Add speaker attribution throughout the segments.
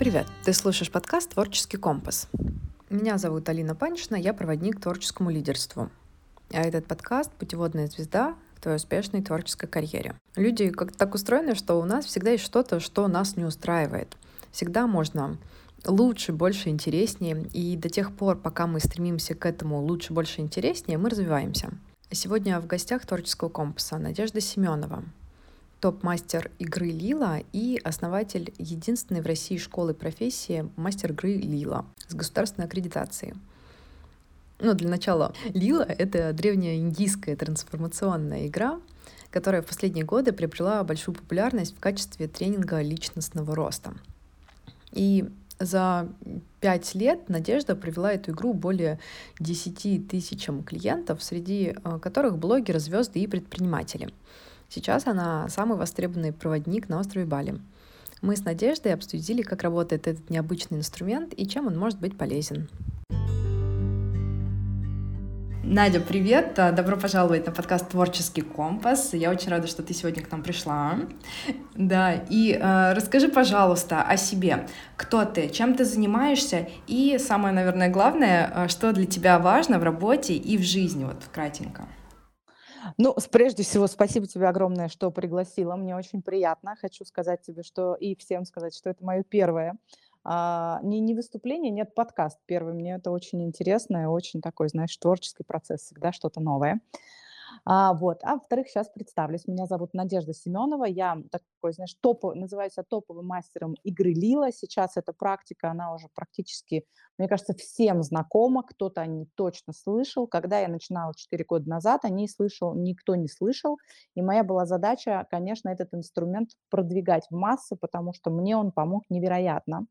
Speaker 1: Привет! Ты слушаешь подкаст «Творческий компас». Меня зовут Алина Паншина, я проводник творческому лидерству. А этот подкаст — путеводная звезда к твоей успешной творческой карьере. Люди как-то так устроены, что у нас всегда есть что-то, что нас не устраивает. Всегда можно лучше, больше, интереснее. И до тех пор, пока мы стремимся к этому лучше, больше, интереснее, мы развиваемся. Сегодня в гостях творческого компаса Надежда Семенова, топ-мастер игры Лила и основатель единственной в России школы профессии мастер игры Лила с государственной аккредитацией. Ну, для начала, Лила — это древняя индийская трансформационная игра, которая в последние годы приобрела большую популярность в качестве тренинга личностного роста. И за пять лет Надежда привела эту игру более 10 тысячам клиентов, среди э, которых блогеры, звезды и предприниматели. Сейчас она самый востребованный проводник на острове Бали. Мы с Надеждой обсудили, как работает этот необычный инструмент и чем он может быть полезен. Надя, привет! Добро пожаловать на подкаст «Творческий компас». Я очень рада, что ты сегодня к нам пришла. Да, и э, расскажи, пожалуйста, о себе. Кто ты, чем ты занимаешься и, самое, наверное, главное, э, что для тебя важно в работе и в жизни, вот кратенько.
Speaker 2: Ну, прежде всего, спасибо тебе огромное, что пригласила. Мне очень приятно. Хочу сказать тебе, что и всем сказать, что это мое первое а, не, не выступление, нет, подкаст первый. Мне это очень интересно и очень такой, знаешь, творческий процесс, всегда что-то новое. А, вот. А во-вторых, сейчас представлюсь. Меня зовут Надежда Семенова. Я такой, знаешь, топ, называется топовым мастером игры Лила. Сейчас эта практика, она уже практически, мне кажется, всем знакома. Кто-то о ней точно слышал. Когда я начинала 4 года назад, о ней слышал, никто не слышал. И моя была задача, конечно, этот инструмент продвигать в массы, потому что мне он помог невероятно.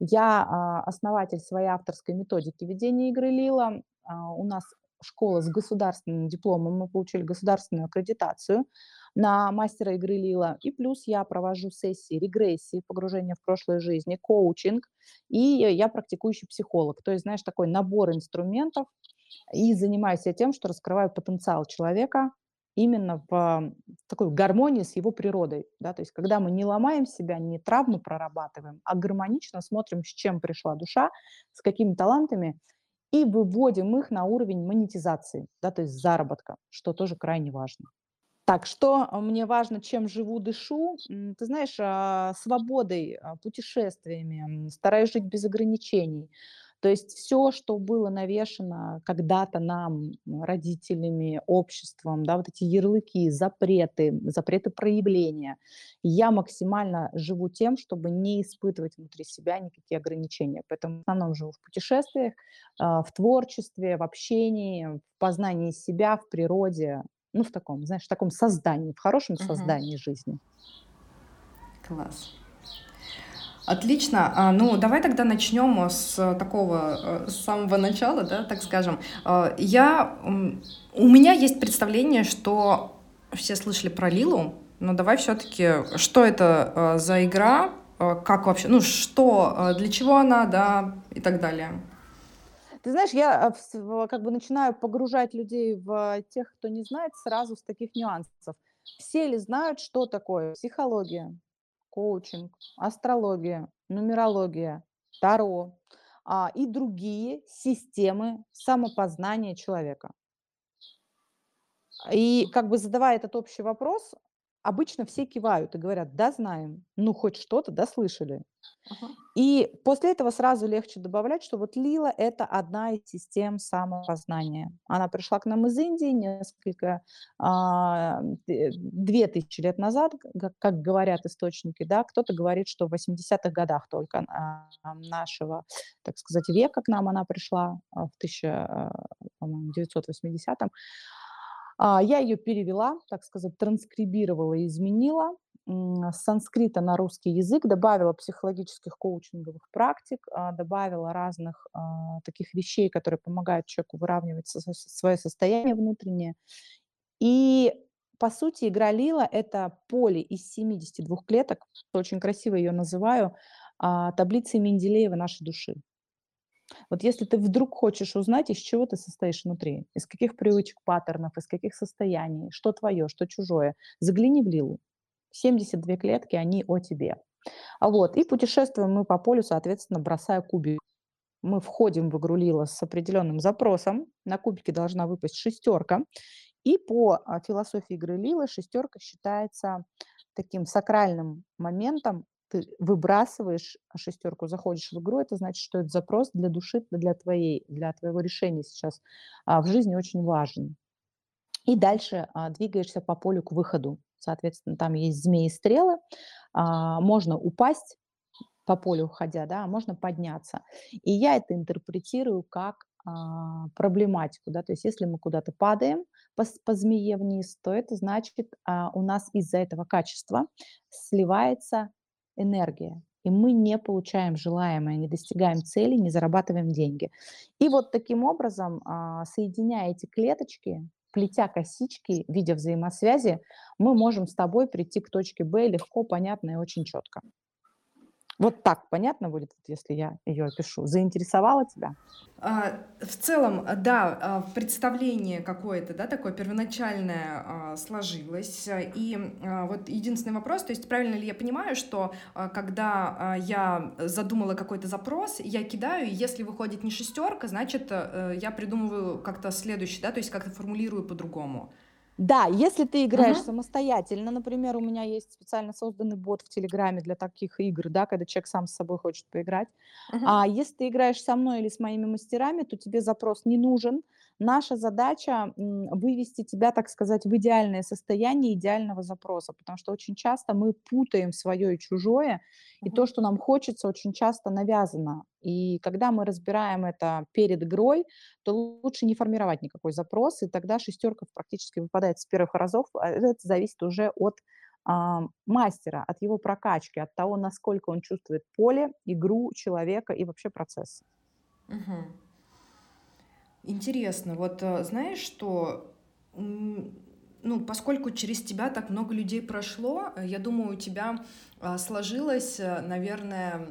Speaker 2: Я а, основатель своей авторской методики ведения игры Лила. А, у нас школа с государственным дипломом, мы получили государственную аккредитацию на мастера игры Лила. И плюс я провожу сессии регрессии, погружения в прошлой жизни, коучинг, и я практикующий психолог. То есть, знаешь, такой набор инструментов, и занимаюсь я тем, что раскрываю потенциал человека именно в такой гармонии с его природой. Да? То есть когда мы не ломаем себя, не травму прорабатываем, а гармонично смотрим, с чем пришла душа, с какими талантами, и выводим их на уровень монетизации, да, то есть заработка, что тоже крайне важно. Так, что а, мне важно, чем живу, дышу? Ты знаешь, а, свободой, а, путешествиями, стараюсь жить без ограничений. То есть все, что было навешено когда-то нам, родителями, обществом, да, вот эти ярлыки, запреты, запреты проявления, я максимально живу тем, чтобы не испытывать внутри себя никакие ограничения. Поэтому в основном живу в путешествиях, а, в творчестве, в общении, в познании себя, в природе, ну, в таком, знаешь, в таком создании, в хорошем создании жизни.
Speaker 1: Класс. Отлично. А, ну, давай тогда начнем с такого, э, с самого начала, да, так скажем. А, я, у меня есть представление, что все слышали про Лилу, но давай все-таки, что это э, за игра, э, как вообще, ну, что, для чего она, да, и так далее.
Speaker 2: Ты знаешь, я как бы начинаю погружать людей в тех, кто не знает, сразу с таких нюансов. Все ли знают, что такое психология, коучинг, астрология, нумерология, таро а, и другие системы самопознания человека. И как бы задавая этот общий вопрос, обычно все кивают и говорят, да, знаем, ну хоть что-то, да, слышали. Ага. И после этого сразу легче добавлять, что вот Лила – это одна из систем самопознания. Она пришла к нам из Индии несколько, а, две тысячи лет назад, как, говорят источники, да, кто-то говорит, что в 80-х годах только нашего, так сказать, века к нам она пришла, а, в 1980-м. А, я ее перевела, так сказать, транскрибировала и изменила с санскрита на русский язык, добавила психологических коучинговых практик, а, добавила разных а, таких вещей, которые помогают человеку выравнивать свое состояние внутреннее. И по сути, игра Лила – это поле из 72 клеток, очень красиво ее называю, таблицей Менделеева нашей души. Вот если ты вдруг хочешь узнать, из чего ты состоишь внутри, из каких привычек, паттернов, из каких состояний, что твое, что чужое, загляни в Лилу. 72 клетки, они о тебе. А вот, и путешествуем мы по полю, соответственно, бросая кубик. Мы входим в игру Лила с определенным запросом. На кубике должна выпасть шестерка. И по а, философии игры Лила шестерка считается таким сакральным моментом. Ты выбрасываешь шестерку, заходишь в игру, это значит, что это запрос для души, для твоей, для твоего решения сейчас а, в жизни очень важен. И дальше а, двигаешься по полю к выходу. Соответственно, там есть змеи и стрелы. А, можно упасть по полю уходя, да, а можно подняться. И я это интерпретирую как а, проблематику, да, то есть если мы куда-то падаем по, по змее вниз, то это значит, а, у нас из-за этого качества сливается энергия, и мы не получаем желаемое, не достигаем цели, не зарабатываем деньги. И вот таким образом, а, соединяя эти клеточки, плетя косички, видя взаимосвязи, мы можем с тобой прийти к точке Б легко, понятно и очень четко. Вот так понятно будет, если я ее опишу. Заинтересовала тебя?
Speaker 1: А, в целом, да, а, представление какое-то, да, такое первоначальное а, сложилось. И вот единственный вопрос, то есть правильно ли я понимаю, что когда я задумала какой-то запрос, я кидаю, и если выходит не шестерка, значит, э, я придумываю как-то следующий, да, то есть как-то формулирую по-другому.
Speaker 2: Да, если ты играешь Мгм. самостоятельно, например, у меня есть специально созданный бот в Телеграме для таких игр, да, когда человек сам с собой хочет поиграть. Мгм. А если ты играешь со мной или с моими мастерами, то тебе запрос не нужен. Наша задача вывести тебя, так сказать, в идеальное состояние идеального запроса, потому что очень часто мы путаем свое и чужое, и то, что нам хочется, очень часто навязано. И когда мы разбираем это перед игрой, то лучше не формировать никакой запрос, и тогда шестерка практически выпадает с первых разов. А это зависит уже от а, мастера, от его прокачки, от того, насколько он чувствует поле, игру человека и вообще процесс.
Speaker 1: Угу. Интересно, вот э, знаешь, что ну, поскольку через тебя так много людей прошло, э, я думаю, у тебя а, сложилось, э, наверное,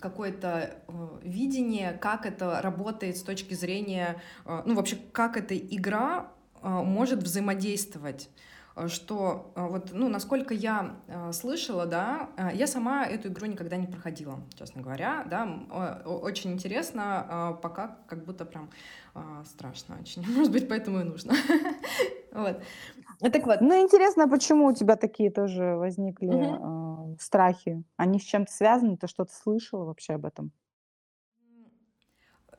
Speaker 1: какое-то видение, как это работает с точки зрения, ну, вообще, как эта игра может взаимодействовать. Э, что э, вот, ну, насколько я э, слышала, да, я сама эту игру никогда не проходила, честно говоря, да, очень интересно, пока как будто прям страшно очень, может быть, поэтому и нужно.
Speaker 2: Вот. Так вот. Ну, интересно, почему у тебя такие тоже возникли страхи? Они с чем-то связаны? Ты что-то слышала вообще об этом?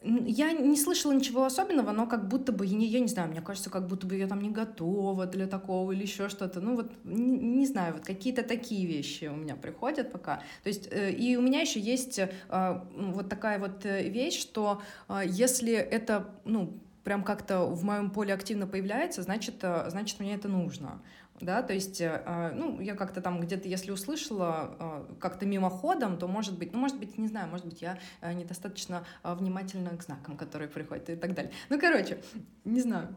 Speaker 1: Я не слышала ничего особенного, но как будто бы, я не, я не знаю, мне кажется, как будто бы я там не готова для такого или еще что-то. Ну вот, не, не знаю, вот какие-то такие вещи у меня приходят пока. То есть, э, и у меня еще есть э, вот такая вот э, вещь, что э, если это, ну, прям как-то в моем поле активно появляется, значит, э, значит, мне это нужно да, то есть, э, а, ну, я как-то там где-то, если услышала а, как-то мимоходом, то, может быть, ну, может быть, не знаю, может быть, я э, недостаточно а, внимательна к знакам, которые приходят и так далее. Ну, короче, не знаю.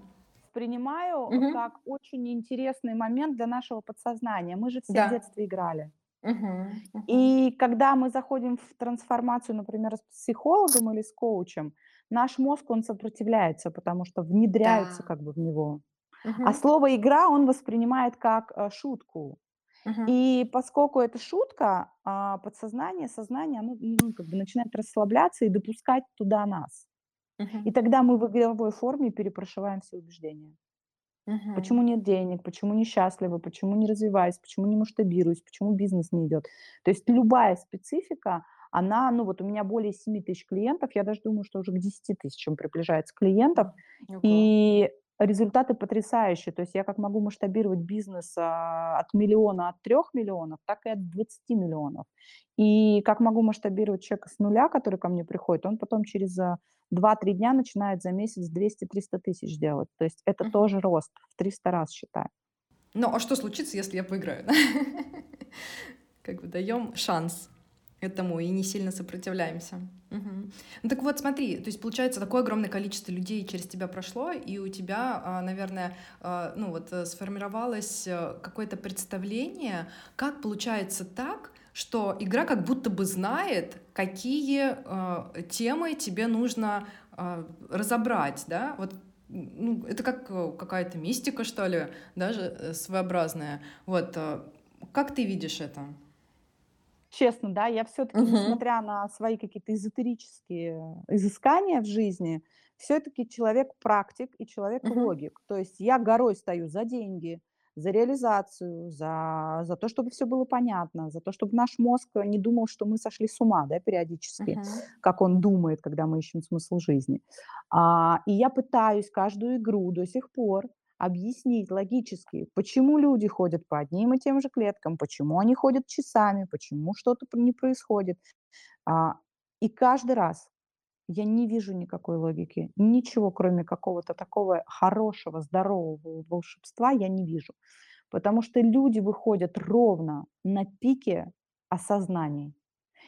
Speaker 2: Принимаю угу. как очень интересный момент для нашего подсознания. Мы же все да. в детстве играли. Угу. И когда мы заходим в трансформацию, например, с психологом или с коучем, наш мозг, он сопротивляется, потому что внедряется да. как бы в него. А слово игра он воспринимает как э, шутку. И поскольку это шутка, а, подсознание, сознание, оно ну, как бы начинает расслабляться и допускать туда нас. И тогда мы в игровой форме перепрошиваем все убеждения. Почему нет денег, почему несчастливы, почему не развиваюсь, почему не масштабируюсь, почему бизнес не идет. То есть любая специфика, она, ну вот у меня более 7 тысяч клиентов, я даже думаю, что уже к 10 тысячам приближается клиентов. Okay. И результаты потрясающие. То есть я как могу масштабировать бизнес а, от миллиона, от трех миллионов, так и от 20 миллионов. И как могу масштабировать человека с нуля, который ко мне приходит, он потом через 2-3 а, дня начинает за месяц 200-300 тысяч делать. То есть это uh-huh. тоже рост в 300 раз, считай.
Speaker 1: Ну, а что случится, если я поиграю? Как бы даем шанс этому и не сильно сопротивляемся. Угу. Ну так вот, смотри, то есть получается такое огромное количество людей через тебя прошло, и у тебя, а, наверное, а, ну вот э, сформировалось э, какое-то представление, как получается так, что игра как будто бы знает, какие э, темы тебе нужно э, разобрать, да, вот ну, это как э, какая-то мистика, что ли, даже своеобразная. Вот, как ты видишь это?
Speaker 2: Честно, да, я все-таки,
Speaker 1: Мгм.
Speaker 2: несмотря на свои какие-то эзотерические изыскания в жизни, все-таки человек-практик и человек-логик. То есть я горой стою за деньги, за реализацию, за, за то, чтобы все было понятно, за то, чтобы наш мозг не думал, что мы сошли с ума, да, периодически,
Speaker 1: Мгм.
Speaker 2: как он думает, когда мы ищем смысл жизни. А, и я пытаюсь каждую игру до сих пор объяснить логически, почему люди ходят по одним и тем же клеткам, почему они ходят часами, почему что-то не происходит. А, и каждый раз я не вижу никакой логики, ничего, кроме какого-то такого хорошего, здорового волшебства я не вижу. Потому что люди выходят ровно на пике осознаний.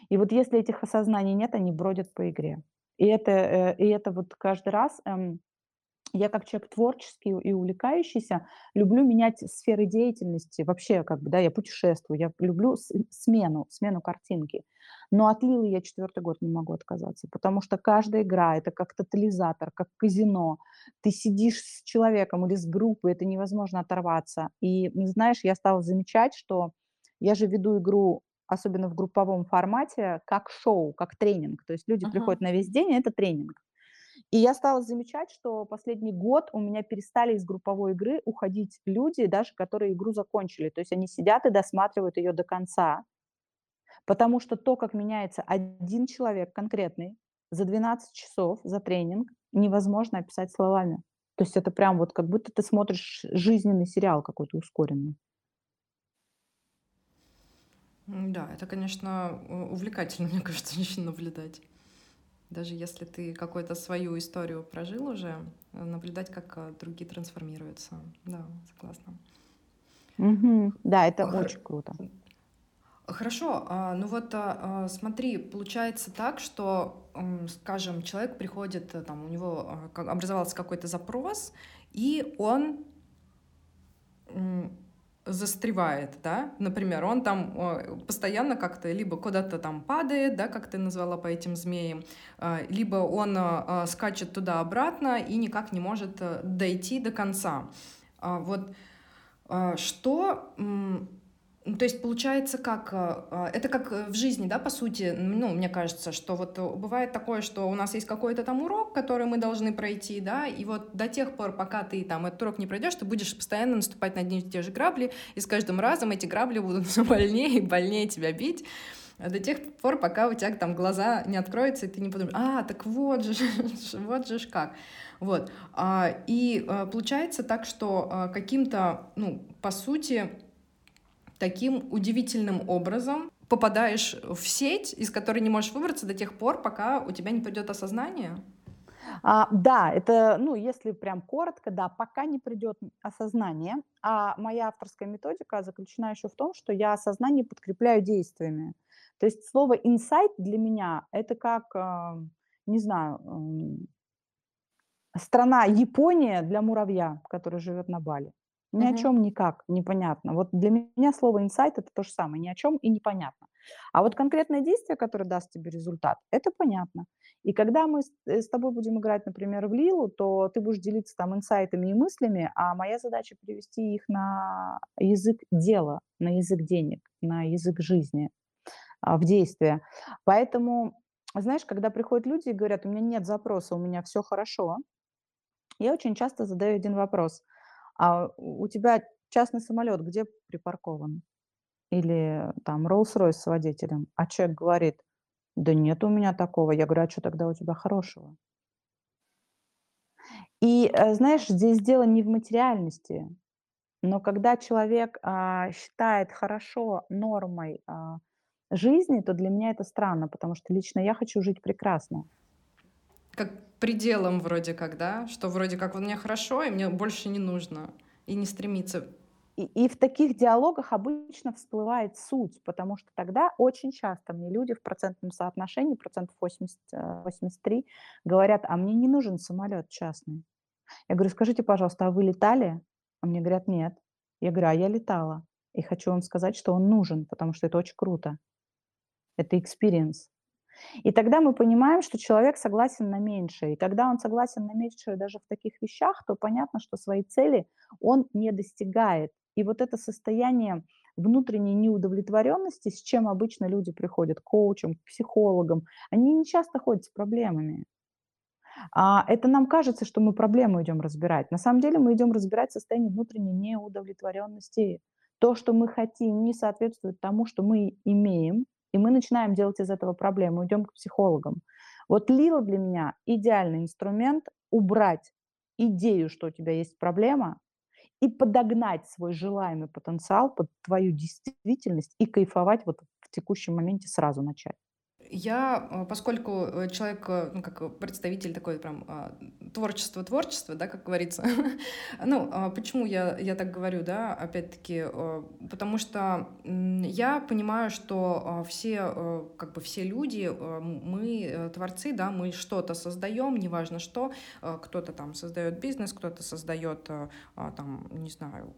Speaker 2: И вот если этих осознаний нет, они бродят по игре. И это, э, и это вот каждый раз эм, я как человек творческий и увлекающийся люблю менять сферы деятельности. Вообще, как бы, да, я путешествую, я люблю смену, смену картинки. Но от Лилы я четвертый год не могу отказаться, потому что каждая игра– это как тотализатор, как казино. Ты сидишь с человеком или с группой, это невозможно оторваться. И, знаешь, я стала замечать, что я же веду игру, особенно в групповом формате, как шоу, как тренинг. То есть люди
Speaker 1: Мгм.
Speaker 2: приходят на весь день, и это тренинг. И я стала замечать, что последний год у меня перестали из групповой игры уходить люди, даже которые игру закончили. То есть они сидят и досматривают ее до конца, потому что то, как меняется один человек конкретный за 12 часов, за тренинг, невозможно описать словами. То есть это прям вот как будто ты смотришь жизненный сериал какой-то ускоренный.
Speaker 1: Да, это, конечно, увлекательно, мне кажется, наблюдать. Даже если ты какую-то свою историю прожил уже, э, наблюдать, как э, другие трансформируются. Да, согласна.
Speaker 2: Мгм. Да, это
Speaker 1: Хор-
Speaker 2: очень круто.
Speaker 1: Хорошо, а, ну вот а, а, смотри, получается так, что, скажем, человек приходит, э, там, у него образовался какой-то запрос, и он застревает, да, например, он там э, постоянно как-то либо куда-то там падает, да, как ты назвала по этим змеям, а, либо он а, скачет туда-обратно и никак не может э, дойти до конца. А, Вот что, то есть получается как, а, а, это как э, в жизни, да, по сути, ну, мне кажется, что вот э, бывает такое, что у нас есть какой-то там урок, который мы должны пройти, да, и вот до тех пор, пока ты там этот урок не пройдешь, ты будешь постоянно наступать на одни и те же грабли, и с каждым разом эти грабли будут все больнее и больнее тебя бить, а до тех пор, пока у тебя там глаза не откроются, и ты не подумаешь, а, так вот же, вот же ж как. Вот. И а, получается так, что каким-то, ну, по сути, таким удивительным образом попадаешь в сеть, из которой не можешь выбраться до тех пор, пока у тебя не придет осознание.
Speaker 2: А, да, это, ну, если прям коротко, да, пока не придет осознание. А моя авторская методика заключена еще в том, что я осознание подкрепляю действиями. То есть слово инсайт для меня это как, а, не знаю, м, страна Япония для муравья, который живет на Бали. Ни о
Speaker 1: Мгм.
Speaker 2: чем никак, непонятно. Вот для меня слово инсайт это то же самое, ни о чем и непонятно. А вот конкретное действие, которое даст тебе результат, это понятно. И когда мы с, э, с тобой будем играть, например, в Лилу, то ты будешь делиться там инсайтами и мыслями, а моя задача перевести их на язык дела, на язык денег, на язык жизни, а, в действие. Поэтому, знаешь, когда приходят люди и говорят, у меня нет запроса, у меня все хорошо, я очень часто задаю один вопрос. А у тебя частный самолет где припаркован? Или там Rolls-Royce с водителем? А человек говорит: "Да нет у меня такого". Я говорю: "А чё тогда у тебя хорошего?" И, э, знаешь, здесь дело не в материальности, но когда человек, а, считает хорошо нормой, а, жизни, то для меня это странно, потому что лично я хочу жить прекрасно.
Speaker 1: Как пределом вроде как, да, что вроде как вот мне хорошо, и мне больше не нужно, и не стремиться.
Speaker 2: И и в таких диалогах обычно всплывает суть, потому что тогда очень часто мне люди в процентном соотношении, процентов 80, э, 83, говорят: "А мне не нужен самолет частный". Я говорю: "Скажите, пожалуйста, а вы летали?" А мне говорят: "Нет". Я говорю: "А я летала". И хочу вам сказать, что он нужен, потому что это очень круто. Это experience. И тогда мы понимаем, что человек согласен на меньшее. И когда он согласен на меньшее даже в таких вещах, то понятно, что свои цели он не достигает. И вот это состояние внутренней неудовлетворенности, с чем обычно люди приходят к коучам, к психологам. Они не часто ходят с проблемами. А, это нам кажется, что мы проблему идем разбирать. На самом деле мы идем разбирать состояние внутренней неудовлетворенности. То, что мы хотим, не соответствует тому, что мы имеем, и мы начинаем делать из этого проблему, идем к психологам. Вот Лила для меня идеальный инструмент убрать идею, что у тебя есть проблема, и подогнать свой желаемый потенциал под твою действительность и кайфовать вот в текущем моменте сразу начать.
Speaker 1: Я, э, поскольку э, человек, э, ну, как представитель такой прям а, творчества-творчества, да, как говорится, ну, а почему я, я так говорю, да, опять-таки, потому что я понимаю, что все, как бы все люди, мы творцы, да, мы что-то создаем, неважно что, кто-то там создает бизнес, кто-то создает, там, не знаю,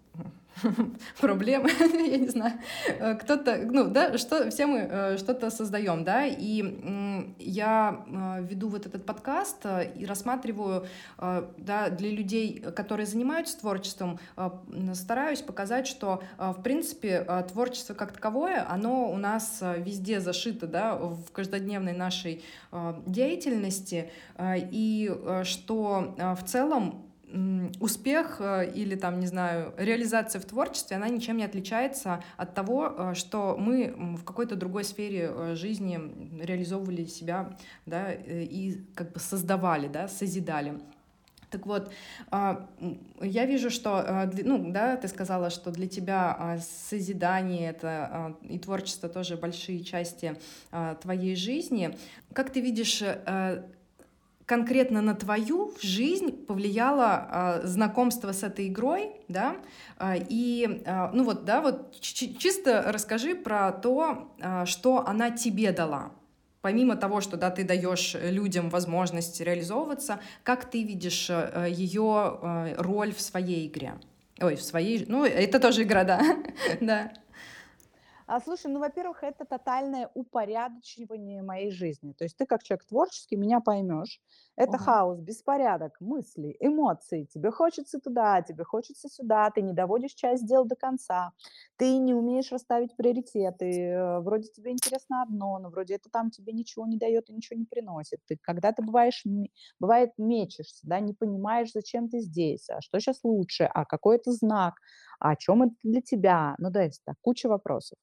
Speaker 1: проблемы, я не знаю, кто-то, ну, да, что, все мы что-то создаем, да, я э, веду вот этот подкаст и рассматриваю, да, для людей, которые занимаются творчеством, стараюсь показать, что, в принципе, творчество как таковое, оно у нас везде зашито, да, в каждодневной нашей деятельности, и что в целом успех э, или там, не знаю, реализация в творчестве, она ничем не отличается от того, э, что мы в какой-то другой сфере э, жизни реализовывали себя, да, и как бы создавали, да, созидали. Так вот, а, я вижу, что, ну, да, ты сказала, что для тебя а, созидание это а, и творчество тоже большие части твоей жизни. Как ты видишь конкретно на твою жизнь повлияло э, знакомство с этой игрой, да, э, и, э, ну вот, да, вот чисто расскажи про то, э, что она тебе дала. Помимо того, что, да, ты даешь людям возможность реализовываться, как ты видишь э, ее э, роль в своей игре? Ой, в своей, ну, это тоже игра, да, да.
Speaker 2: А, слушай, ну, во-первых, это тотальное упорядочивание моей жизни. То есть ты как человек творческий меня поймешь. Это
Speaker 1: Ага.
Speaker 2: хаос, беспорядок, мысли, эмоции. Тебе хочется туда, тебе хочется сюда. Ты не доводишь часть дел до конца. Ты не умеешь расставить приоритеты. э, Вроде тебе интересно одно, но вроде это там тебе ничего не дает и ничего не приносит. Ты когда ты бываешь, м- бывает мечешься, да, не понимаешь, зачем ты здесь, а что сейчас лучше, а какой это знак, а о чем это для тебя. Ну, да, так, куча вопросов.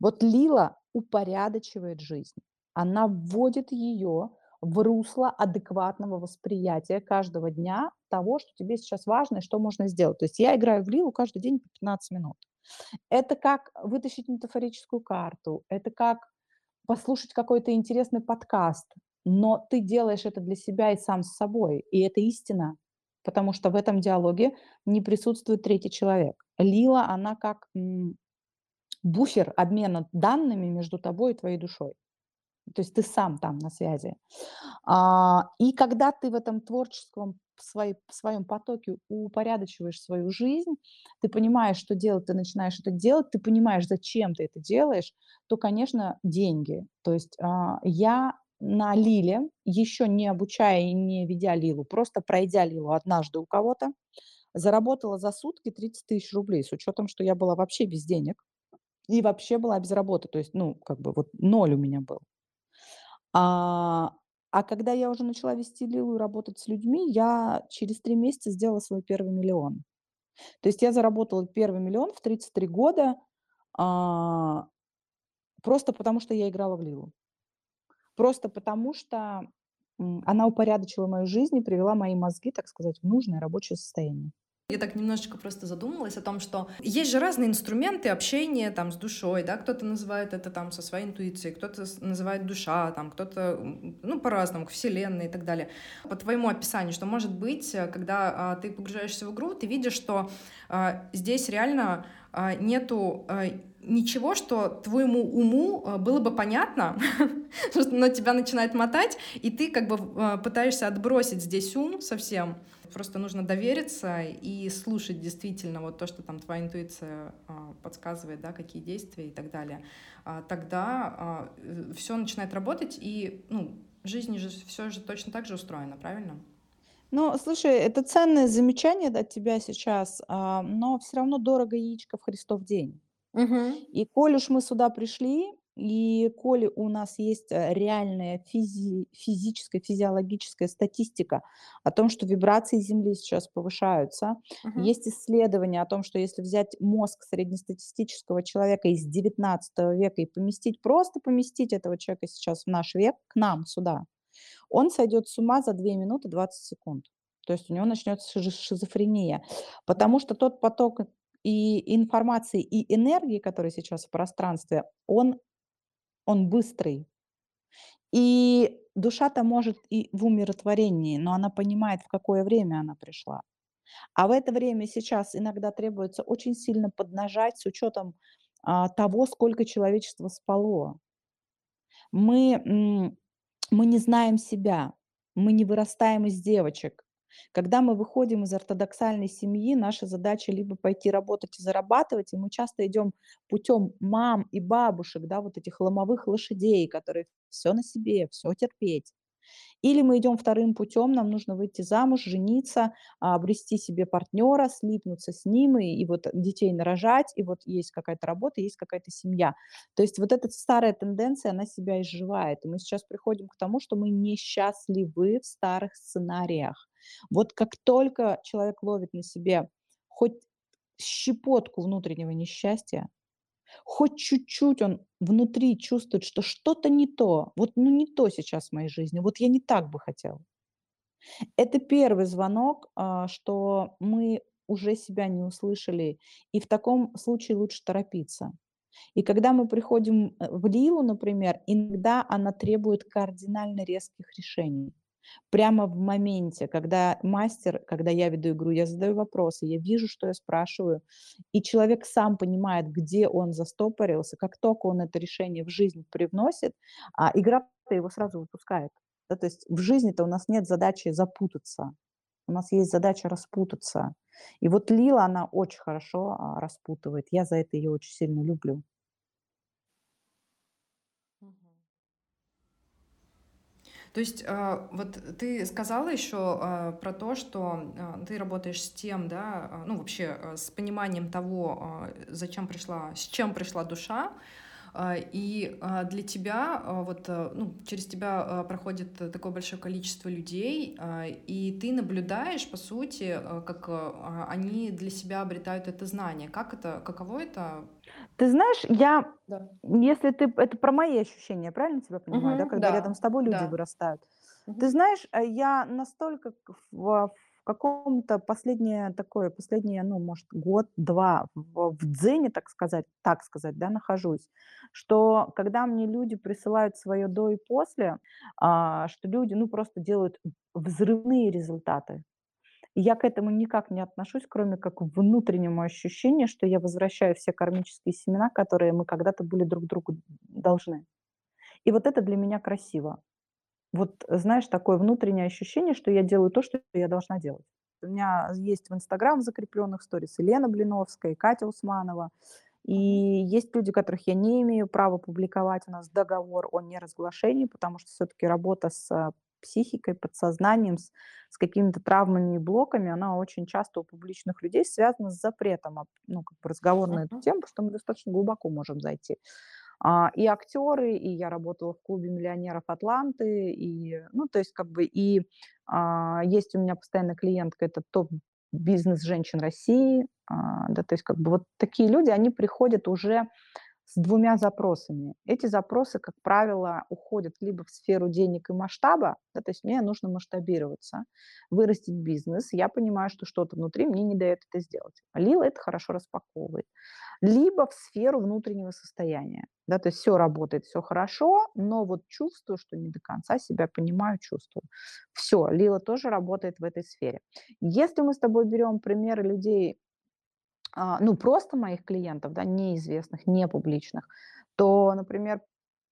Speaker 2: Вот Лила упорядочивает жизнь. Она вводит ее в русло адекватного восприятия каждого дня того, что тебе сейчас важно и что можно сделать. То есть я играю в Лилу каждый день по 15 минут. Это как вытащить метафорическую карту, это как послушать какой-то интересный подкаст, но ты делаешь это для себя и сам с собой, и это истина, потому что в этом диалоге не присутствует третий человек. Лила, она как буфер обмена данными между тобой и твоей душой. То есть ты сам там на связи. А, и когда ты в этом творческом своей, в своем потоке упорядочиваешь свою жизнь, ты понимаешь, что делать, ты начинаешь это делать, ты понимаешь, зачем ты это делаешь, то, конечно, деньги. То есть а, я на Лиле, еще не обучая и не ведя Лилу, просто пройдя Лилу однажды у кого-то, заработала за сутки 30 тысяч рублей, с учетом, что я была вообще без денег. И вообще была без работы, то есть, ну, как бы вот ноль у меня был. А, а когда я уже начала вести Лилу и работать с людьми, я через 3 месяца сделала свой первый миллион. То есть я заработала первый миллион в 33 года, а, просто потому что я играла в Лилу. Просто потому что, она упорядочила мою жизнь и привела мои мозги, так сказать, в нужное рабочее состояние.
Speaker 1: Я так немножечко просто задумалась о том, что есть же разные инструменты общения там с душой, да, кто-то называет это там со своей интуицией, кто-то называет душа, там, кто-то, ну, по-разному, вселенная и так далее. По твоему описанию, что может быть, э, когда а, ты погружаешься в игру, ты видишь, что а, здесь реально а, нету а, ничего, что твоему уму а, было бы понятно, но тебя начинает мотать, и ты как бы а, пытаешься отбросить здесь ум совсем, Просто нужно довериться и слушать действительно вот то, что там твоя интуиция а, подсказывает, да, какие действия и так далее. А, тогда а, все начинает работать, и ну, жизнь же все же точно так же устроена, правильно?
Speaker 2: Ну, слушай, это ценное замечание от тебя сейчас, но все равно дорого яичко в Христов день.
Speaker 1: Мгм.
Speaker 2: И коль уж мы сюда пришли, и коли у нас есть, э, реальная физи физическая, физиологическая статистика о том, что вибрации Земли сейчас повышаются.
Speaker 1: Мгм.
Speaker 2: Есть исследования о том, что если взять мозг среднестатистического человека из XIX века и поместить, просто поместить этого человека сейчас в наш век, к нам сюда, он сойдет с ума за 2 минуты 20 секунд. То есть у него начнется шиз шизофрения, потому что тот поток и информации, и энергии, который сейчас в пространстве, он он быстрый. И душа-то может и в умиротворении, но она понимает, в какое время она пришла. А в это время сейчас иногда требуется очень сильно поднажать с учетом, а, того, сколько человечество спало. Мы, мы не знаем себя, мы не вырастаем из девочек. Когда мы выходим из ортодоксальной семьи, наша задача либо пойти работать и зарабатывать, и мы часто идем путем мам и бабушек, да, вот этих ломовых лошадей, которые все на себе, все терпеть. Или мы идем вторым путем, нам нужно выйти замуж, жениться, а, обрести себе партнера, слипнуться с ним и, и вот детей нарожать, и вот есть какая-то работа, есть какая-то семья. То есть вот эта старая тенденция, она себя изживает. И мы сейчас приходим к тому, что мы несчастливы в старых сценариях. Вот как только человек ловит на себе хоть щепотку внутреннего несчастья, Хоть чуть-чуть он внутри чувствует, что что-то не то. Вот, ну, не то сейчас в моей жизни. Вот я не так бы хотел. Это первый звонок, а, что мы уже себя не услышали, и в таком случае лучше торопиться. И когда мы приходим, э, в Лилу, например, иногда она требует кардинально резких решений. Прямо в моменте, когда мастер, когда я веду игру, я задаю вопросы, я вижу, что я спрашиваю, и человек сам понимает, где он застопорился. Как только он это решение в жизнь привносит, а, игра его сразу выпускает. Да, то есть в жизни-то у нас нет задачи запутаться, у нас есть задача распутаться. И вот Лила, она очень хорошо, а, распутывает. Я за это ее очень сильно люблю.
Speaker 1: То есть, а, вот ты сказала еще а, про то, что а, ты работаешь с тем, да, ну вообще с пониманием того, зачем пришла, с чем пришла душа, и для тебя, вот, ну, через тебя проходит такое большое количество людей, и ты наблюдаешь, по сути, как они для себя обретают это знание. Как это, каково это?
Speaker 2: Ты знаешь, я,
Speaker 1: Да.
Speaker 2: если ты, это про мои ощущения, правильно тебя понимаю, да,
Speaker 1: Мгм,
Speaker 2: когда рядом
Speaker 1: да,
Speaker 2: с тобой люди
Speaker 1: да.
Speaker 2: вырастают. Ты
Speaker 1: Мгм,
Speaker 2: знаешь, э, я настолько в, в каком-то последнее такое, последнее, ну, может, год-два в, в дзене, так сказать, так сказать, да, нахожусь, что когда мне люди присылают свое до и после, а, что люди, ну, просто делают взрывные результаты. И я к этому никак не отношусь, кроме как к внутреннему ощущению, что я возвращаю все кармические семена, которые мы когда-то были друг другу должны. И вот это для меня красиво. Вот, знаешь, такое внутреннее ощущение, что я делаю то, что я должна делать. У меня есть в Инстаграм закрепленных сторис и Лена Блиновская, и Катя Усманова. И есть люди, которых я не имею права публиковать. У нас договор о неразглашении, потому что все-таки работа с а, психикой, подсознанием, с, с какими-то травмами и блоками, она очень часто у публичных людей связана с запретом об- ну, как бы разговор на эту тему, потому что мы достаточно глубоко можем зайти. А, и актеры, и я работала в клубе миллионеров Атланты, и, ну, то есть как бы и а, есть у меня постоянно клиентка, это топ бизнес женщин России, а, да, то есть как бы вот такие люди, они приходят уже с двумя запросами. Эти запросы, как правило, уходят либо в сферу денег и масштаба, да, то есть мне нужно масштабироваться, вырастить бизнес, я понимаю, что что-то внутри мне не дает это сделать. Лила это хорошо распаковывает. Либо в сферу внутреннего состояния. Да, то есть все работает, все хорошо, но вот чувствую, что не до конца себя понимаю, чувствую. Все, Лила тоже работает в этой сфере. Если мы с тобой берем примеры людей, ну, просто моих клиентов, да, неизвестных, не публичных, то, например,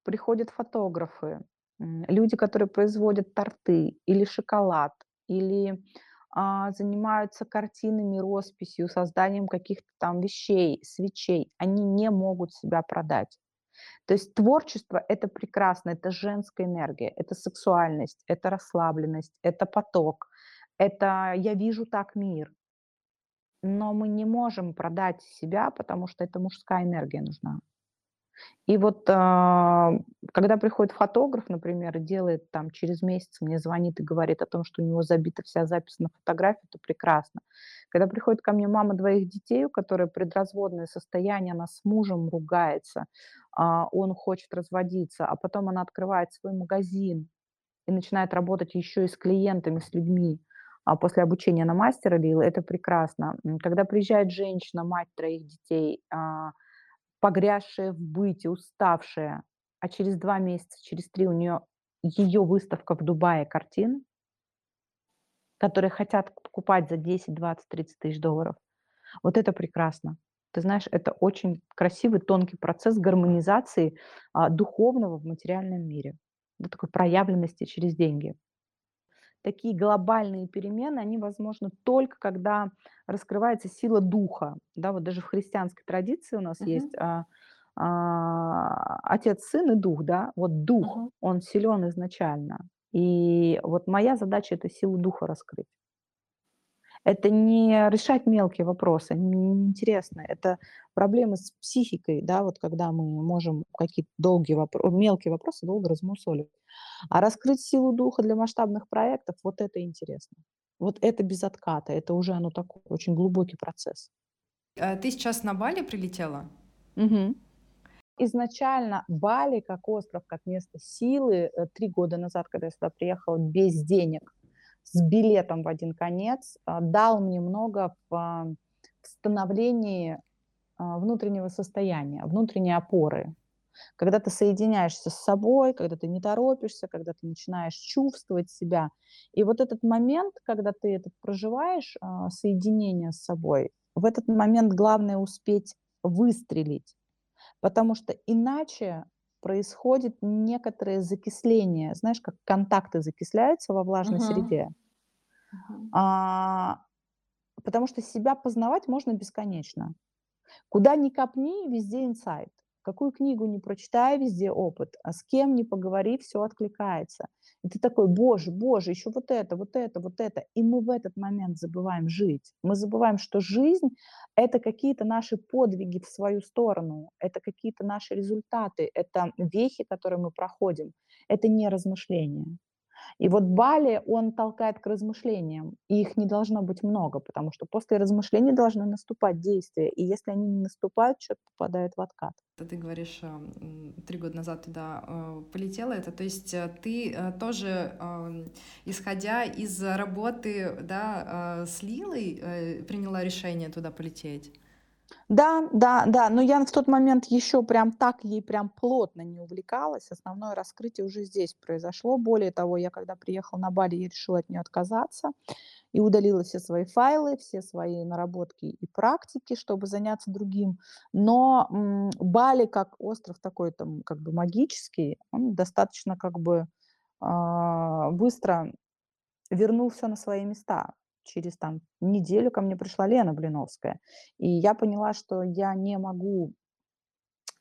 Speaker 2: приходят фотографы, люди, которые производят торты или шоколад, или а, занимаются картинами, росписью, созданием каких-то там вещей, свечей. Они не могут себя продать. То есть творчество– это прекрасно, это женская энергия, это сексуальность, это расслабленность, это поток, это я вижу так мир. Но мы не можем продать себя, потому что это мужская энергия нужна. И вот, а, когда приходит фотограф, например, делает там через месяц, мне звонит и говорит о том, что у него забита вся запись на фотографии, то прекрасно. Когда приходит ко мне мама двоих детей, у которой предразводное состояние, она с мужем ругается, а, он хочет разводиться, а потом она открывает свой магазин и начинает работать еще и с клиентами, с людьми, после обучения на мастера Лилы, это прекрасно. Когда приезжает женщина, мать троих детей, а, погрязшая в быте, уставшая, а через 2 месяца, через 3 у нее ее выставка в Дубае картин, которые хотят покупать за 10, 20, 30 тысяч долларов. Вот это прекрасно. Ты знаешь, это очень красивый, тонкий процесс гармонизации а, духовного в материальном мире, вот такой проявленности через деньги такие глобальные перемены, они возможны только когда раскрывается сила духа. Да, вот даже в христианской традиции у нас
Speaker 1: Мгм.
Speaker 2: есть а, а, отец, сын и дух, да. Вот дух,
Speaker 1: Мгм.
Speaker 2: он силен изначально. И вот моя задача это силу духа раскрыть. Это не решать мелкие вопросы, они мне не интересны. Это проблемы с психикой, да, вот когда мы можем какие-то долгие вопро мелкие вопросы долго размусоливать. А раскрыть силу духа для масштабных проектов- вот это интересно. Вот это без отката, это уже оно такой очень глубокий процесс.
Speaker 1: А ты сейчас на Бали прилетела?
Speaker 2: Мгм. Изначально Бали как остров, как место силы, э, 3 года назад, когда я сюда приехала без денег, с билетом в один конец, а, дал мне много в в становлении, а, внутреннего состояния, внутренней опоры. Когда ты соединяешься с собой, когда ты не торопишься, когда ты начинаешь чувствовать себя. И вот этот момент, когда ты это проживаешь, а, соединение с собой, в этот момент главное успеть выстрелить, потому что иначе происходит некоторое закисление. Знаешь, как контакты закисляются во влажной
Speaker 1: Мгм.
Speaker 2: среде.
Speaker 1: Мгм.
Speaker 2: А, потому что себя познавать можно бесконечно. Куда ни копни, везде инсайт. Какую книгу не прочитай, везде опыт. А с кем не поговори, все откликается. И ты такой: "Боже, боже, еще вот это, вот это, вот это". И мы в этот момент забываем жить. Мы забываем, что жизнь- это какие-то наши подвиги в свою сторону, это какие-то наши результаты, это вехи, которые мы проходим. Это не размышления. И вот Бали, он толкает к размышлениям, и их не должно быть много, потому что после размышлений должны наступать действия, и если они не наступают, человек попадает в откат.
Speaker 1: Ты говоришь, м, 3 года назад туда, э, полетела. Это, то есть, э, ты, э, тоже, исходя из работы, да, с Лилой, э, приняла решение туда полететь?
Speaker 2: Да, да, да, но я в тот момент еще прям так ей прям плотно не увлекалась. Основное раскрытие уже здесь произошло. Более того, я когда приехала на Бали, я решила от нее отказаться и удалила все свои файлы, все свои наработки и практики, чтобы заняться другим. Но, м, Бали как остров такой там как бы магический, он достаточно как бы, а, быстро вернул всё на свои места. Через там неделю ко мне пришла Лена Блиновская, и я поняла, что я не могу,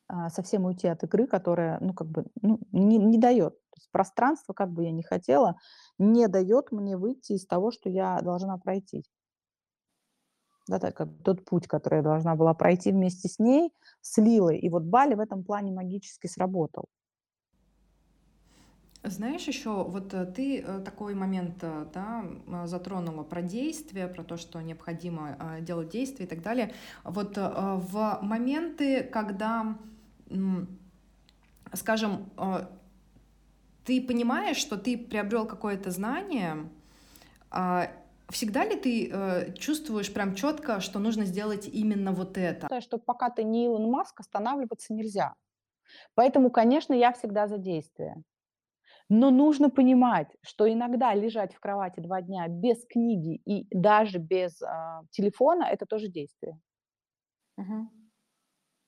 Speaker 2: а, совсем уйти от игры, которая, ну, как бы, ну, не не даёт. То есть пространство, как бы я ни хотела, не даёт мне выйти из того, что я должна пройти. Да, так как тот путь, который я должна была пройти вместе с ней, с Лилой. И вот Бали в этом плане магически сработал.
Speaker 1: Знаешь, еще вот э, ты э, такой момент, э, да, затронула про действия, про то, что необходимо делать действия и так далее. Вот в моменты, когда, скажем, ты понимаешь, что ты приобрел какое-то знание, а, всегда ли ты чувствуешь прям четко, что нужно сделать именно вот это?
Speaker 2: Считаю, что пока ты не Илон Маск, останавливаться нельзя. Поэтому, конечно, я всегда за действие. Но нужно понимать, что иногда лежать в кровати 2 дня без книги и даже без, а, телефона- это тоже действие.
Speaker 1: Мгм.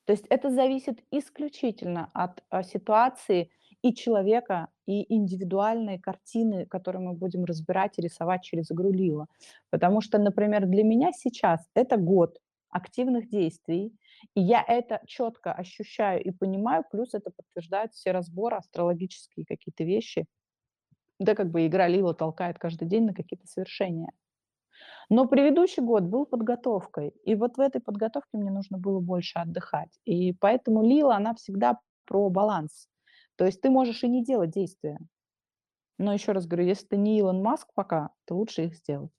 Speaker 2: То есть это зависит исключительно от, а, ситуации и человека, и индивидуальной картины, которую мы будем разбирать и рисовать через игру Лила. Потому что, например, для меня сейчас это год активных действий, и я это четко ощущаю и понимаю, плюс это подтверждают все разборы, астрологические какие-то вещи. Да, как бы игра Лила толкает каждый день на какие-то свершения. Но предыдущий год был подготовкой, и вот в этой подготовке мне нужно было больше отдыхать. И поэтому Лила, она всегда про баланс. То есть ты можешь и не делать действия. Но еще раз говорю, если ты не Илон Маск пока, то лучше их сделать.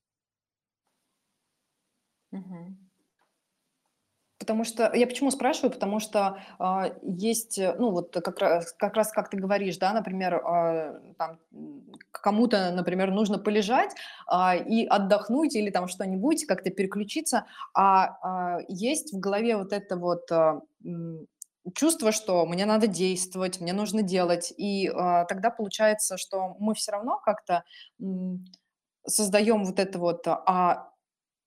Speaker 1: Мгм. Потому что я почему спрашиваю? Потому что, а, есть, э, ну, вот как раз как раз, как ты говоришь, да, например, а, там, кому-то, например, нужно полежать, а, и отдохнуть или там что-нибудь, как-то переключиться, а, а, есть в голове вот это вот, а, чувство, что мне надо действовать, мне нужно делать. И, а, тогда получается, что мы все равно как-то, м, создаем вот это вот, а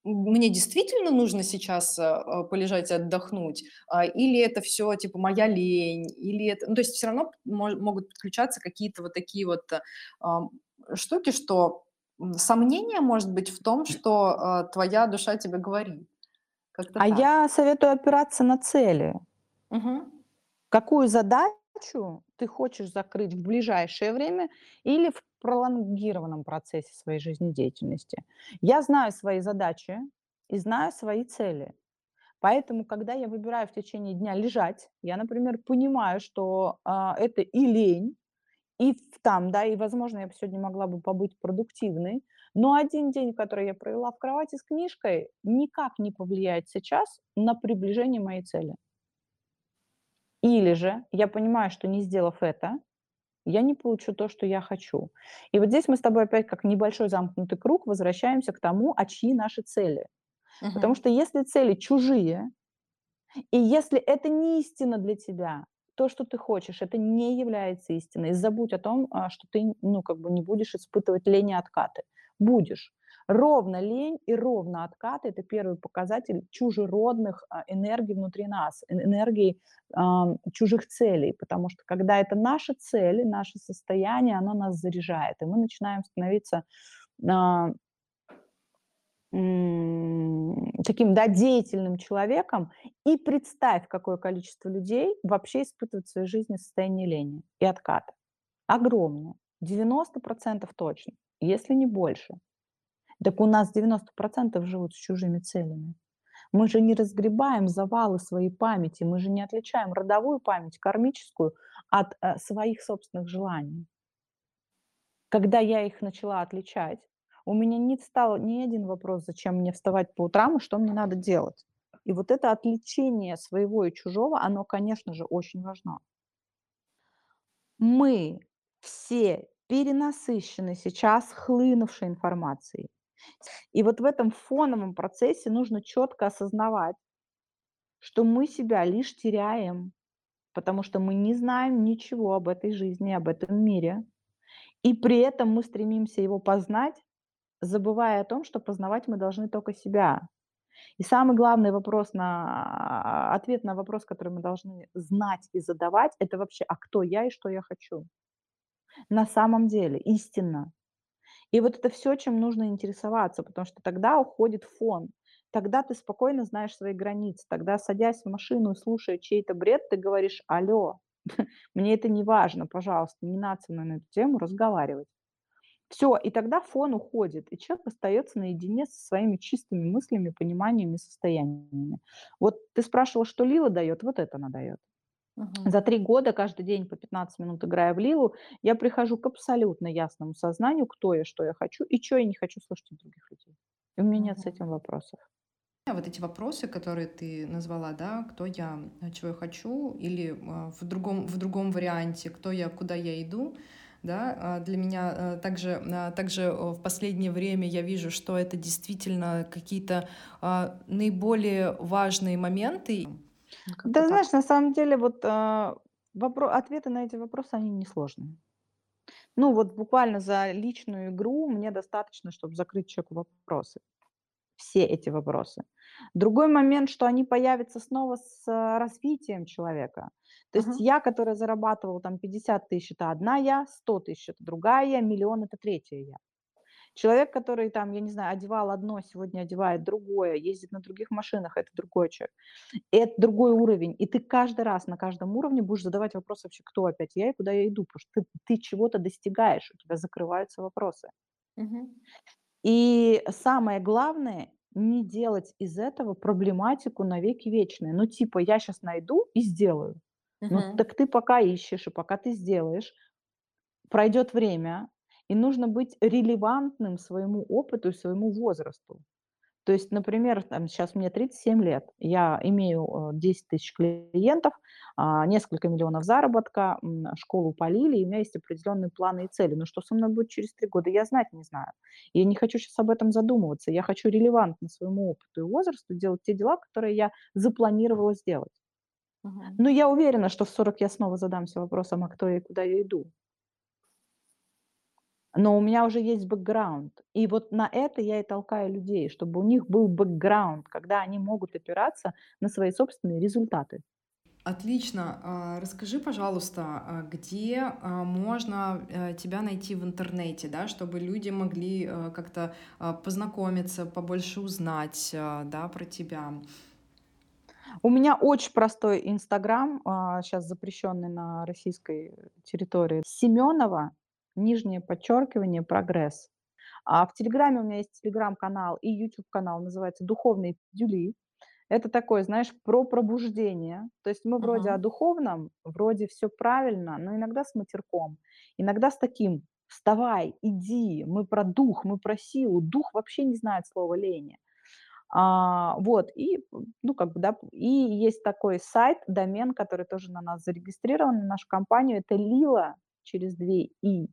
Speaker 1: мне действительно нужно сейчас, э, полежать и отдохнуть, а, или это все типа моя лень, или это ну, то есть все равно мо могут подключаться какие-то вот такие вот, э, штуки, что, сомнение может быть в том, что, э, твоя душа тебе говорит. Как-то
Speaker 2: А
Speaker 1: так.
Speaker 2: я советую опираться на цели.
Speaker 1: Мгм.
Speaker 2: Какую задачу ты хочешь закрыть в ближайшее время или в пролонгированном процессе своей жизнедеятельности? Я знаю свои задачи и знаю свои цели. Поэтому, когда я выбираю в течение дня лежать, я, например, понимаю, что а, это и лень, и там, да, и, возможно, я бы сегодня могла бы побыть продуктивной, но один день, который я провела в кровати с книжкой, никак не повлияет сейчас на приближение моей цели. Или же я понимаю, что не сделав это, я не получу то, что я хочу. И вот здесь мы с тобой опять как небольшой замкнутый круг возвращаемся к тому, а чьи наши цели. Потому
Speaker 1: Мгм.
Speaker 2: что если цели чужие, и если это не истина для тебя, то, что ты хочешь, это не является истиной. Забудь о том, а, что ты, ну, как бы не будешь испытывать лень и откаты. Будешь. Ровно лень и ровно откаты– это первый показатель чужеродных а, энергий внутри нас, эн- энергий ам, чужих целей. Потому что когда это наши цели, наше состояние, оно нас заряжает. И мы начинаем становиться М, таким, да, деятельным человеком. И представь, какое количество людей вообще испытывает в своей жизни состояние лени и отката. Огромное. 90% точно, если не больше. Так у нас 90% живут с чужими целями. Мы же не разгребаем завалы своей памяти, мы же не отличаем родовую память, кармическую, от э, своих собственных желаний. Когда я их начала отличать, у меня не стал ни один вопрос, зачем мне вставать по утрам и что мне надо делать. И вот это отличение своего и чужого, оно, конечно же, очень важно. Мы все перенасыщены сейчас хлынувшей информацией. И вот в этом фоновом процессе нужно четко осознавать, что мы себя лишь теряем, потому что мы не знаем ничего об этой жизни, об этом мире. И при этом мы стремимся его познать, забывая о том, что познавать мы должны только себя. И самый главный вопрос на ответ на вопрос, который мы должны знать и задавать, это вообще: "А кто я и что я хочу?" На самом деле, истинно. И вот это все, чем нужно интересоваться, потому что тогда уходит фон. Тогда ты спокойно знаешь свои границы. Тогда, садясь в машину и слушая чей-то бред, ты говоришь: "Алло, мне это не важно, пожалуйста, не надо на эту тему разговаривать". Все, и тогда фон уходит, и человек остается наедине со своими чистыми мыслями, пониманиями, состояниями. Вот ты спрашивала, что Лила дает, вот это она дает. За 3 года, каждый день по 15 минут играя в Лилу, я прихожу к абсолютно ясному сознанию, кто я, что я хочу и чё я не хочу слышать от других людей. И у меня нет с этим вопросов.
Speaker 1: А вот эти вопросы, которые ты назвала, да, кто я, а, чего я хочу, или а, в другом, в другом варианте, кто я, куда я иду, да, а, для меня а, также, также э, в последнее время я вижу, что это действительно какие-то а, наиболее важные моменты. Ну, Как-то
Speaker 2: Да,
Speaker 1: так.
Speaker 2: знаешь, на самом деле вот, а, вопро ответы на эти вопросы, они несложные. Ну, вот буквально за личную игру мне достаточно, чтобы закрыть человеку вопросы. Все эти вопросы. Другой момент, что они появятся снова с а, развитием человека. То есть я, которая зарабатывала там 50 тысяч, это одна я, 100 тысяч– это другая я, миллион– это третья я. Человек, который там, я не знаю, одевал одно, сегодня одевает другое, ездит на других машинах, это другой человек. Это другой уровень. И ты каждый раз на каждом уровне будешь задавать вопрос вообще, кто опять я и куда я иду, потому что ты, ты чего-то достигаешь, у тебя закрываются вопросы. И самое главное- не делать из этого проблематику навеки вечные. Ну, типа, я щас найду и сделаю. Ну,
Speaker 1: Мгм.
Speaker 2: так ты пока ищешь и пока ты сделаешь, пройдет время, и нужно быть релевантным своему опыту и своему возрасту. То есть, например, там, щас мне 37 лет, я имею, э, 10 тысяч клиентов, а, несколько миллионов заработка, школу полили, и у меня есть определенные планы и цели. Но что со мной будет через 3 года, я знать не знаю. Я не хочу щас об этом задумываться. Я хочу релевантно своему опыту и возрасту делать те дела, которые я запланировала сделать.
Speaker 1: Мгм.
Speaker 2: Но я уверена, что в 40 я снова задамся вопросом: "А кто я и куда я иду?" Но у меня уже есть бэкграунд. И вот на это я и толкаю людей, чтобы у них был бэкграунд, когда они могут опираться на свои собственные результаты.
Speaker 1: Отлично. А, расскажи, пожалуйста, а, где, а, можно, э, тебя найти в интернете, да, чтобы люди могли, э, как-то, познакомиться, побольше узнать, да, про тебя?
Speaker 2: У меня очень простой "Инстаграм", щас запрещенный на российской территории. Семенова, нижнее подчеркивание, прогресс. А в "Телеграме" у меня есть телеграм-канал и ютуб-канал, называется "Духовные пиздюли". Это такое, знаешь, про пробуждение. То есть мы вроде о
Speaker 1: Мгм.
Speaker 2: духовном, вроде всё правильно, но иногда с матерком, иногда с таким: "Вставай, иди, мы про дух, мы про силу". Дух вообще не знает слова лени. А, вот, и, ну, как бы, да, и есть такой сайт, домен, который тоже на нас зарегистрирован, на нашу компанию. Это "Лила" через 2 "и",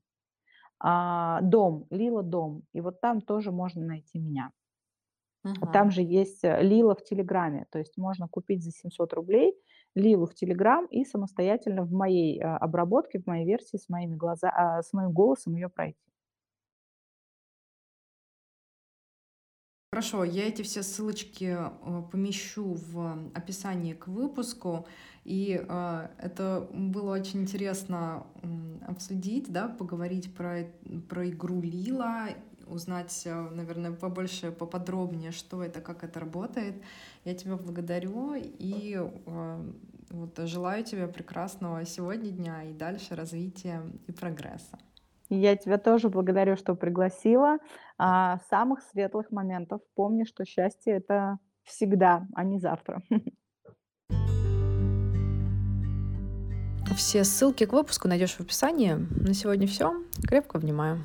Speaker 2: а, дом, "Лила дом". И вот там тоже можно найти меня. Там
Speaker 1: Мгм.
Speaker 2: же есть, э, "Лила" в "Телеграме", то есть можно купить за 700 рублей "Лилу" в "Телеграм" и самостоятельно в моей, а, обработке, в моей версии, с моими глаза а, с моим голосом её пройти.
Speaker 1: Хорошо, я эти все ссылочки, э, помещу в описании к выпуску. И, э, это было очень интересно, обсудить, да, поговорить про про игру "Лила", узнать, э, наверное, побольше, поподробнее, что это, как это работает. Я тебя благодарю и, вот желаю тебе прекрасного сегодня дня и дальше развития и прогресса.
Speaker 2: Я тебя тоже благодарю, что пригласила. А, самых светлых моментов. Помни, что счастье- это всегда, а не завтра.
Speaker 1: Все ссылки к выпуску найдешь в описании. На сегодня всё. Крепко обнимаю.